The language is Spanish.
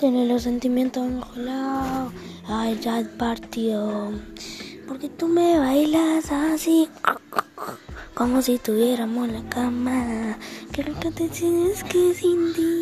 Tiene los sentimientos enjolados. Ay, ya partió. Porque tú me bailas así. Como si tuviéramos la cama. Que te tienes que sin ti.